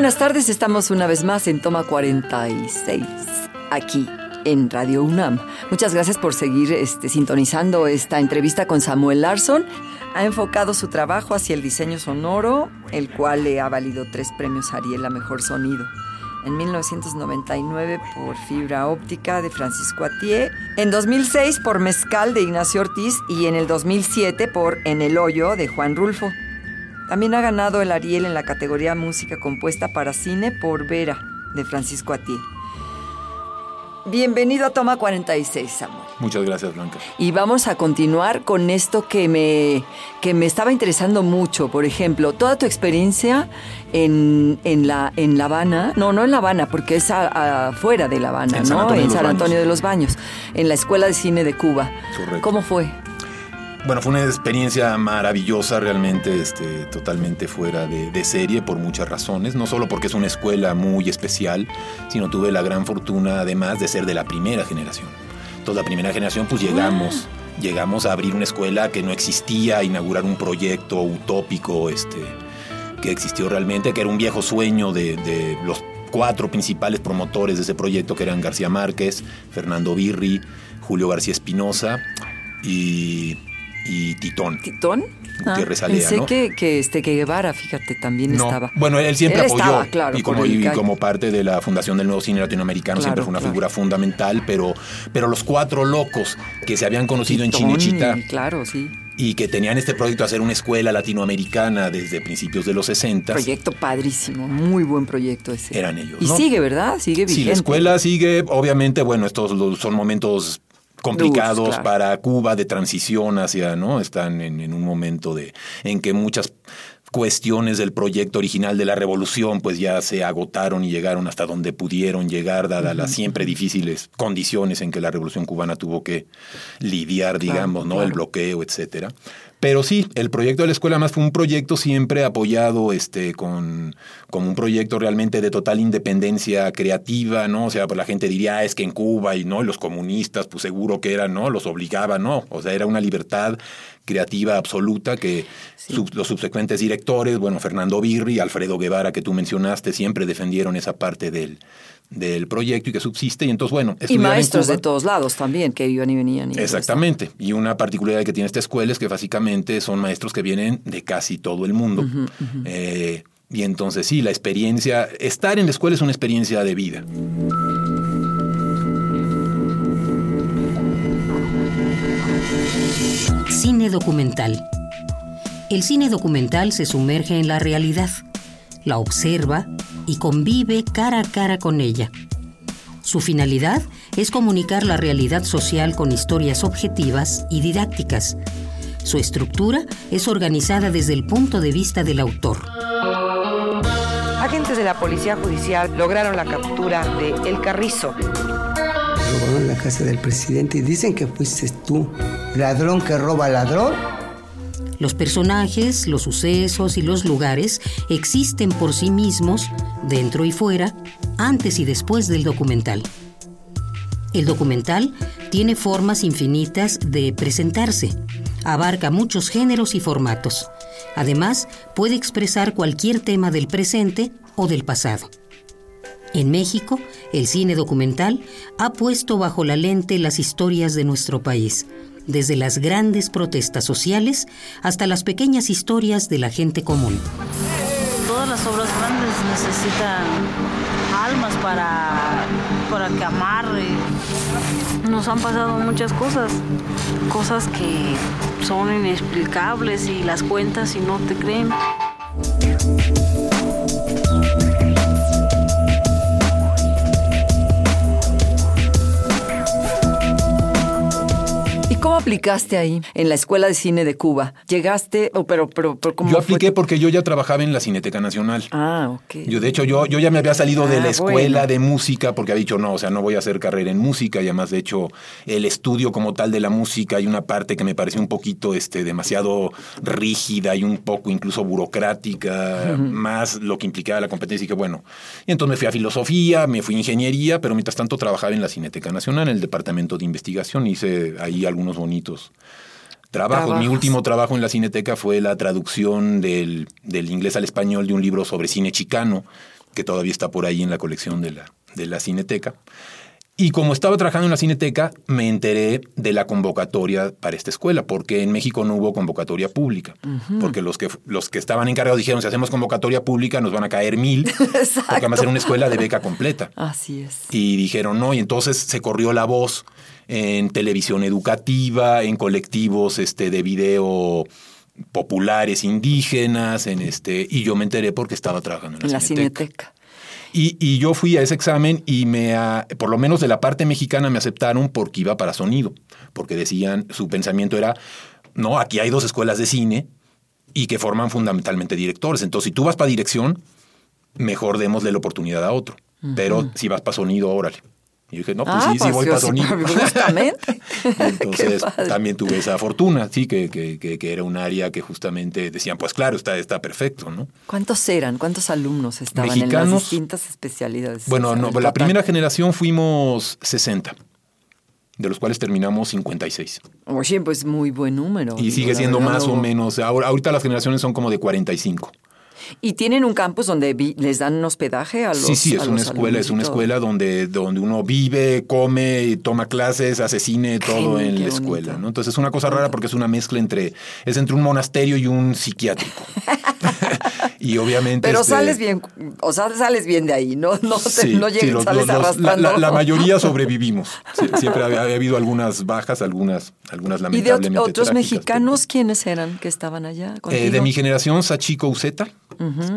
Buenas tardes, estamos una vez más en Toma 46, aquí en Radio UNAM. Muchas gracias por seguir este, sintonizando esta entrevista con Samuel Larson. Ha enfocado su trabajo hacia el diseño sonoro, el cual le ha valido tres premios Ariel a Mejor Sonido. En 1999 por Fibra Óptica de Francisco Atié, en 2006 por Mezcal de Ignacio Ortiz y en el 2007 por En el Hoyo de Juan Rulfo. También ha ganado el Ariel en la categoría Música Compuesta para Cine por Vera, de Francisco Atié. Bienvenido a Toma 46, Samuel. Muchas gracias, Blanca. Y vamos a continuar con esto que me, que me estaba interesando mucho. Por ejemplo, toda tu experiencia en, en, la, en La Habana, no, no en La Habana, porque es afuera de La Habana, En ¿no? En San Antonio Baños. de los Baños, en la Escuela de Cine de Cuba. Correcto. ¿Cómo fue? Bueno, fue una experiencia maravillosa, realmente este, totalmente fuera de, de serie por muchas razones. No solo porque es una escuela muy especial, sino tuve la gran fortuna además de ser de la primera generación. Toda la primera generación pues llegamos, llegamos a abrir una escuela que no existía, a inaugurar un proyecto utópico este, que existió realmente, que era un viejo sueño de, de los cuatro principales promotores de ese proyecto, que eran García Márquez, Fernando Birri, Julio García Espinosa y, y Titón. ¿Titón? Gutiérrez Alea, pensé ¿no? que, que, este, que Guevara, fíjate, también No, estaba. Bueno, él siempre Él apoyó. estaba, claro, y, como, y como parte de la fundación del nuevo cine latinoamericano, Claro, siempre fue una claro. figura fundamental, pero, pero los cuatro locos que se habían conocido en Titón, y- Claro, sí. y que tenían este proyecto de hacer una escuela latinoamericana desde principios de los 60 Proyecto padrísimo, muy buen proyecto ese. eran ellos. Y ¿no? sigue, ¿verdad? Sigue vigente. Sí, la escuela sigue, obviamente, bueno, estos son momentos complicados claro. para Cuba de transición hacia, ¿no? Están en, en un momento de en que muchas cuestiones del proyecto original de la revolución pues ya se agotaron y llegaron hasta donde pudieron llegar dadas las siempre difíciles condiciones en que la revolución cubana tuvo que lidiar digamos no el bloqueo etcétera pero sí, el proyecto de la escuela más fue un proyecto siempre apoyado este, con, con un proyecto realmente de total independencia creativa, ¿no? O sea, pues la gente diría, "Ah, es que en Cuba y no, los comunistas, pues seguro que eran, ¿no? Los obligaban, ¿no? O sea, era una libertad creativa absoluta que sub- los subsecuentes directores, bueno, Fernando Birri, Alfredo Guevara, que tú mencionaste, siempre defendieron esa parte del, del proyecto y que subsiste. Y entonces, bueno, Y en maestros Cuba- de todos lados también, que iban y venían. y. Exactamente. Y una particularidad que tiene esta escuela es que básicamente son maestros que vienen de casi todo el mundo. Eh, y entonces sí, la experiencia, estar en la escuela es una experiencia de vida. Cine documental. El cine documental se sumerge en la realidad, la observa y convive cara a cara con ella. Su finalidad es comunicar la realidad social con historias objetivas y didácticas. Su estructura es organizada desde el punto de vista del autor. Agentes de la Policía Judicial lograron la captura de El Carrizo. robaron la casa del presidente y dicen que fuiste tú, ladrón que roba ladrón. Los personajes, los sucesos y los lugares existen por sí mismos, dentro y fuera, antes y después del documental. El documental tiene formas infinitas de presentarse. Abarca muchos géneros y formatos. Además, puede expresar cualquier tema del presente o del pasado. En México, el cine documental ha puesto bajo la lente las historias de nuestro país, desde las grandes protestas sociales hasta las pequeñas historias de la gente común. Todas las obras grandes necesitan almas para para que amarre. Nos han pasado muchas cosas, cosas que son inexplicables y las cuentas y no te creen. Aplicaste ahí en la Escuela de Cine de Cuba? ¿Llegaste, o pero, pero, pero ¿cómo Yo apliqué porque yo ya trabajaba en la Cineteca Nacional. Ah, ok. Yo, de hecho, yo, yo ya me había salido de Ah, la escuela bueno. de música porque había dicho, no, o sea, no voy a hacer carrera en música y además, de hecho, el estudio como tal de la música hay una parte que me pareció un poquito este, demasiado rígida y un poco incluso burocrática, más lo que implicaba la competencia y que bueno. Y entonces me fui a filosofía, me fui a ingeniería, pero mientras tanto trabajaba en la Cineteca Nacional, en el departamento de investigación, hice ahí algunos bonitos trabajos. Mi último trabajo en la Cineteca fue la traducción del, del inglés al español de un libro sobre cine chicano, que todavía está por ahí en la colección de la, de la Cineteca. Y como estaba trabajando en la Cineteca, me enteré de la convocatoria para esta escuela, porque en México no hubo convocatoria pública. Porque los que, los que estaban encargados dijeron, si hacemos convocatoria pública nos van a caer mil, porque vamos a hacer una escuela de beca completa. Así es. Y dijeron no, y entonces se corrió la voz en televisión educativa, en colectivos este, de video populares indígenas, en este, y yo me enteré porque estaba trabajando en la, la Cineteca. Cineteca. Y, y yo fui a ese examen y me, ah, por lo menos de la parte mexicana me aceptaron porque iba para sonido, porque decían, su pensamiento era, no, aquí hay dos escuelas de cine y que forman fundamentalmente directores. Entonces, si tú vas para dirección, mejor démosle la oportunidad a otro. Pero si vas para sonido, órale. Y yo dije, no, pues Ah, sí, sí voy para sí, sonido. justamente. Entonces también tuve esa fortuna, sí, que, que, que- que era un área que justamente decían, pues claro, está, está perfecto, ¿no? ¿Cuántos eran? ¿Cuántos alumnos estaban en las distintas especialidades? Bueno, no, la primera generación fuimos 60, de los cuales terminamos 56. Oye, pues muy buen número. Y sigue siendo más o menos, ahora, ahorita las generaciones son como de 45. ¿Y tienen un campus donde vi- les dan hospedaje a los sí, sí, es una escuela, es una escuela donde, donde uno vive, come, toma clases, hace cine, todo Qué en la escuela, ¿no? Entonces es una cosa rara porque es una mezcla entre, es entre un monasterio y un psiquiátrico. y obviamente... Pero este, sales bien, o sea, sales bien de ahí, no, no, te- Sí, no sí, llegas, los- sales los- la, la- la mayoría sobrevivimos. Sí, siempre ha, ha habido algunas bajas, algunas, algunas ¿Y de ot- lamentablemente otros mexicanos quiénes eran que estaban allá? Eh, de mi generación, Sachiko Uceta,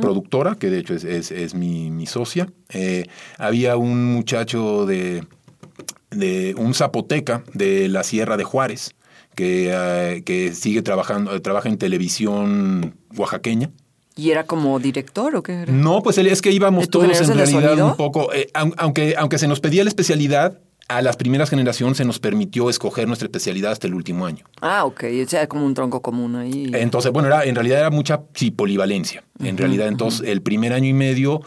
productora, que de hecho es, es- es mi, mi socia. Eh, había un muchacho de, de un zapoteca de la Sierra de Juárez, que, eh, que sigue trabajando, trabaja en televisión oaxaqueña. ¿Y era como director o qué era? No, pues él- es que íbamos ¿De tu todos en realidad un poco, eh, aun- aunque, aunque se nos pedía la especialidad, a las primeras generaciones se nos permitió escoger nuestra especialidad hasta el último año. Ah, ok, o sea, como un tronco común ahí. Entonces, bueno, era, en realidad era mucha sí, polivalencia. En realidad, entonces, el primer año y medio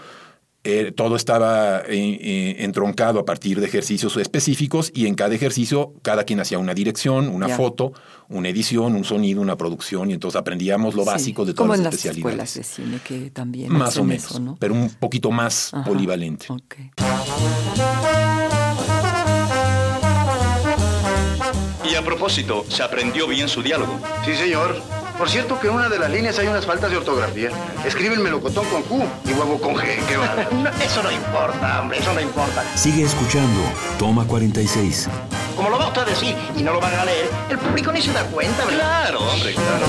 eh, todo estaba eh, eh, entroncado a partir de ejercicios específicos y en cada ejercicio cada quien hacía una dirección, una foto, una edición, un sonido, una producción y entonces aprendíamos lo Sí, básico de Como todas en las las especialidades. escuelas de cine que también Más o menos, eso, ¿no? pero un poquito más Ajá. polivalente. Y a propósito, ¿se aprendió bien su diálogo? Sí, señor. Por cierto que en una de las líneas hay unas faltas de ortografía. Escribe el melocotón con Q y huevo con G. ¿Qué va? eso no importa, hombre, eso no importa. Sigue escuchando. Toma 46. Como lo va usted a decir y no lo van a leer, el público ni se da cuenta, ¿verdad? Claro, hombre, claro.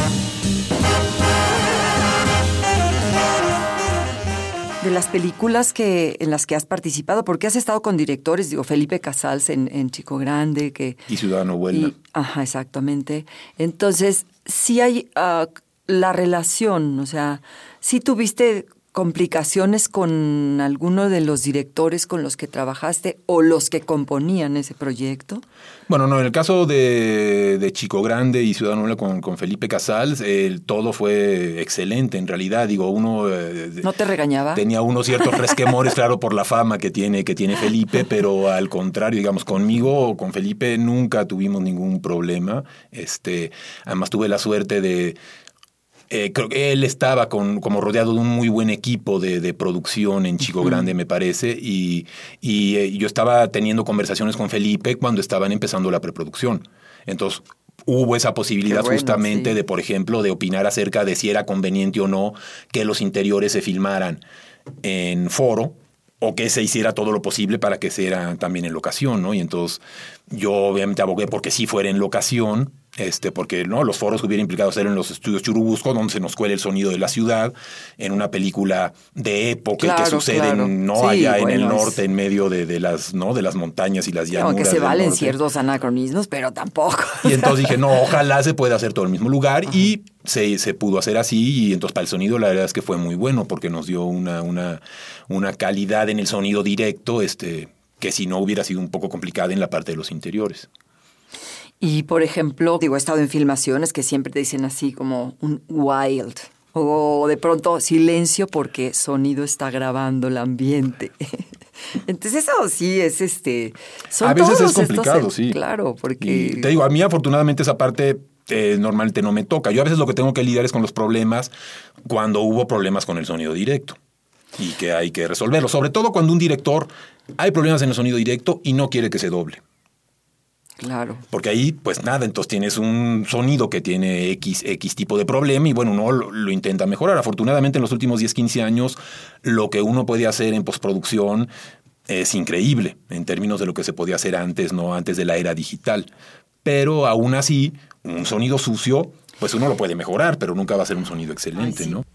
De las películas que en las que has participado, porque has estado con directores, digo, Felipe Casals en, en Chico Grande, que Y Ciudadano. Y- ajá, exactamente. Entonces, sí hay ah, la relación, o sea, sí tuviste complicaciones con alguno de los directores con los que trabajaste o los que componían ese proyecto. Bueno, no, en el caso de, de Chico Grande y Ciudadano Huelna con, con Felipe Casals, el, todo fue excelente en realidad. Digo, uno... eh, ¿No te regañaba? Tenía unos ciertos resquemores, claro, por la fama que tiene, que tiene Felipe, pero al contrario, digamos, conmigo o con Felipe nunca tuvimos ningún problema. Este, además tuve la suerte de. Eh, creo que él estaba con, como rodeado de un muy buen equipo de, de producción en Chico. Grande, me parece, y, y, eh, yo estaba teniendo conversaciones con Felipe cuando estaban empezando la preproducción. Entonces, hubo esa posibilidad bueno, justamente sí. de, por ejemplo, de opinar acerca de si era conveniente o no que los interiores se filmaran en foro o que se hiciera todo lo posible para que sea también en locación, ¿no? Y entonces yo obviamente abogué porque sí fuera en locación, este, porque no los foros que hubiera implicado ser en los estudios Churubusco, donde se nos cuela el sonido de la ciudad, en una película de época que sucede no allá en el norte, en medio de, las, ¿no? de las montañas y las llanuras. Aunque se valen ciertos anacronismos, pero tampoco. Y entonces dije, no, ojalá se pueda hacer todo en el mismo lugar. Y se, se, pudo hacer así. Y entonces para el sonido la verdad es que fue muy bueno, porque nos dio una, una, una calidad en el sonido directo, este, que si no hubiera sido un poco complicada en la parte de los interiores. Y por ejemplo, digo, he estado en filmaciones que siempre te dicen así como un wild. O de pronto silencio porque sonido está grabando el ambiente. Entonces eso sí es este. a veces es complicado, sí. Claro, porque. te digo, a mí afortunadamente esa parte eh, normalmente no me toca. Yo a veces lo que tengo que lidiar es con los problemas cuando hubo problemas con el sonido directo y que hay que resolverlo. Sobre todo cuando un director hay problemas en el sonido directo y no quiere que se doble. Claro. Porque ahí, pues nada, entonces tienes un sonido que tiene X, X tipo de problema y bueno, uno lo, intenta mejorar. Afortunadamente en los últimos 10, 15 años, lo que uno puede hacer en postproducción es increíble en términos de lo que se podía hacer antes, no antes de la era digital. Pero aún así, un sonido sucio, pues uno lo puede mejorar, pero nunca va a ser un sonido excelente, ¿no?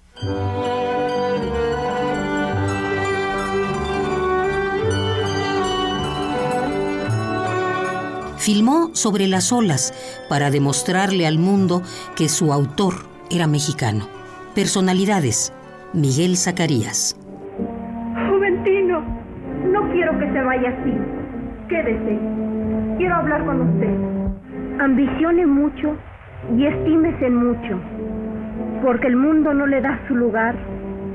Filmó sobre las olas para demostrarle al mundo que su autor era mexicano. Personalidades, Miguel Zacarías. Juventino, no quiero que se vaya así. Quédese. Quiero hablar con usted. Ambicione mucho y estímese mucho, porque el mundo no le da su lugar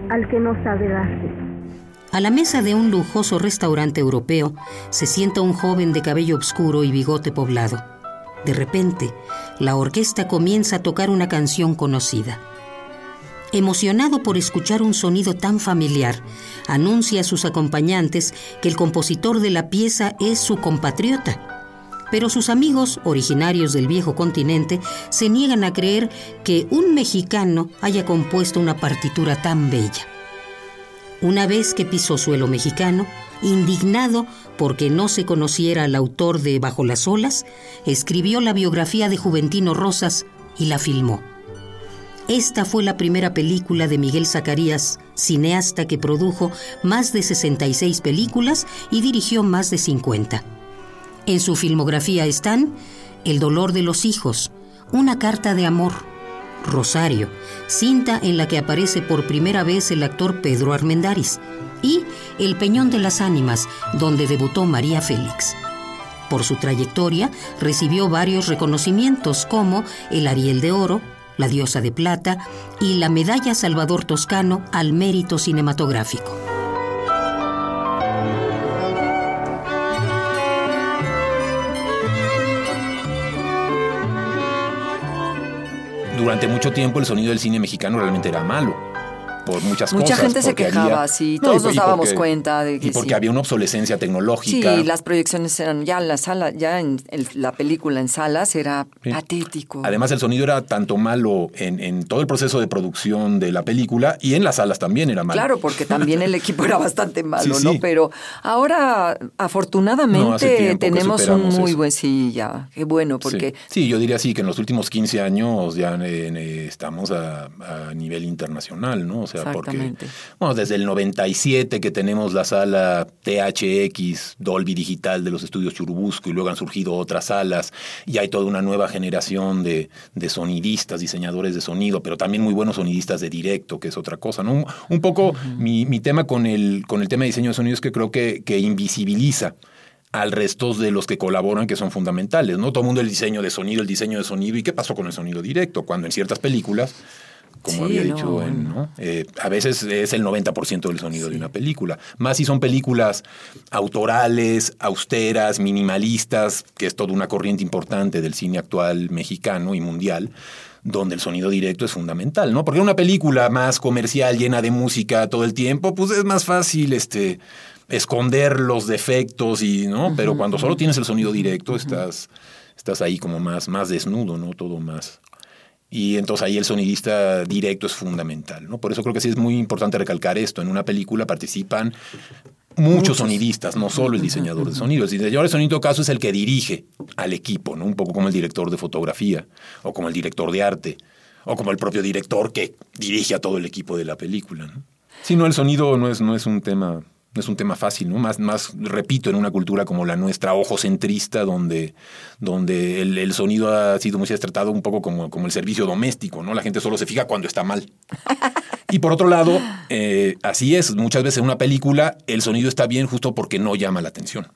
al que no sabe darse. A la mesa de un lujoso restaurante europeo se sienta un joven de cabello oscuro y bigote poblado. De repente, la orquesta comienza a tocar una canción conocida. Emocionado por escuchar un sonido tan familiar, anuncia a sus acompañantes que el compositor de la pieza es su compatriota. Pero sus amigos, originarios del viejo continente, se niegan a creer que un mexicano haya compuesto una partitura tan bella. Una vez que pisó suelo mexicano, indignado porque no se conociera al autor de Bajo las olas, escribió la biografía de Juventino Rosas y la filmó. Esta fue la primera película de Miguel Zacarías, cineasta que produjo más de 66 películas y dirigió más de 50. En su filmografía están El dolor de los hijos, Una carta de amor, Rosario, cinta en la que aparece por primera vez el actor Pedro Armendáriz, y El Peñón de las Ánimas, donde debutó María Félix. Por su trayectoria recibió varios reconocimientos como el Ariel de Oro, la Diosa de Plata y la Medalla Salvador Toscano al Mérito Cinematográfico. Durante mucho tiempo el sonido del cine mexicano realmente era malo por muchas Mucha cosas. Mucha gente se quejaba, sí, todos nos dábamos cuenta de que Y porque había una obsolescencia tecnológica. Sí, las proyecciones eran, ya en la sala, ya en la película en salas era patético. Además el sonido era tanto malo en, en, todo el proceso de producción de la película y en las salas también era malo. Claro, porque también el equipo era bastante malo, ¿no? Pero ahora, afortunadamente, tenemos un muy buen, sí, ya, qué bueno, porque... Sí. yo diría sí, que en los últimos 15 años ya eh, estamos a, a nivel internacional, ¿no? O sea, porque, bueno, desde el 97 que tenemos la sala THX, Dolby Digital de los estudios Churubusco, y luego han surgido otras salas, y hay toda una nueva generación de, sonidistas, diseñadores de sonido, pero también muy buenos sonidistas de directo, que es otra cosa, ¿no? Un, poco mi, tema con el, con el tema de diseño de sonido es que creo que, que invisibiliza al resto de los que colaboran que son fundamentales, ¿no? Todo el mundo el diseño de sonido, el diseño de sonido, ¿y qué pasó con el sonido directo? Cuando en ciertas películas como había dicho, eh, a veces es el 90% del sonido de una película. Más si son películas autorales, austeras, minimalistas, que es toda una corriente importante del cine actual mexicano y mundial donde el sonido directo es fundamental, ¿no? Porque una película más comercial, llena de música todo el tiempo, pues es más fácil este, esconder los defectos y, ¿no? Pero cuando solo tienes el sonido directo, estás, estás ahí como más, más desnudo, ¿no? Todo más, y entonces ahí el sonidista directo es fundamental, ¿no? Por eso creo que sí es muy importante recalcar esto. En una película participan muchos, sonidistas, no solo el diseñador de sonido. El diseñador de sonido, en todo caso, es el que dirige al equipo, ¿no? Un poco como el director de fotografía o como el director de arte o como el propio director que dirige a todo el equipo de la película. ¿no? Si no, el sonido no es, no es un tema es un tema fácil, ¿no? Más, más, repito, en una cultura como la nuestra, ojocentrista, donde, donde el, sonido ha sido muy tratado un poco como, como el servicio doméstico, ¿no? La gente solo se fija cuando está mal. Y por otro lado, eh, así es, muchas veces en una película el sonido está bien justo porque no llama la atención.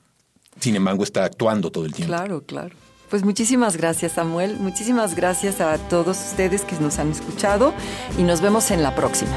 Sin embargo, está actuando todo el tiempo. Claro, claro. Pues muchísimas gracias Samuel, muchísimas gracias a todos ustedes que nos han escuchado y nos vemos en la próxima.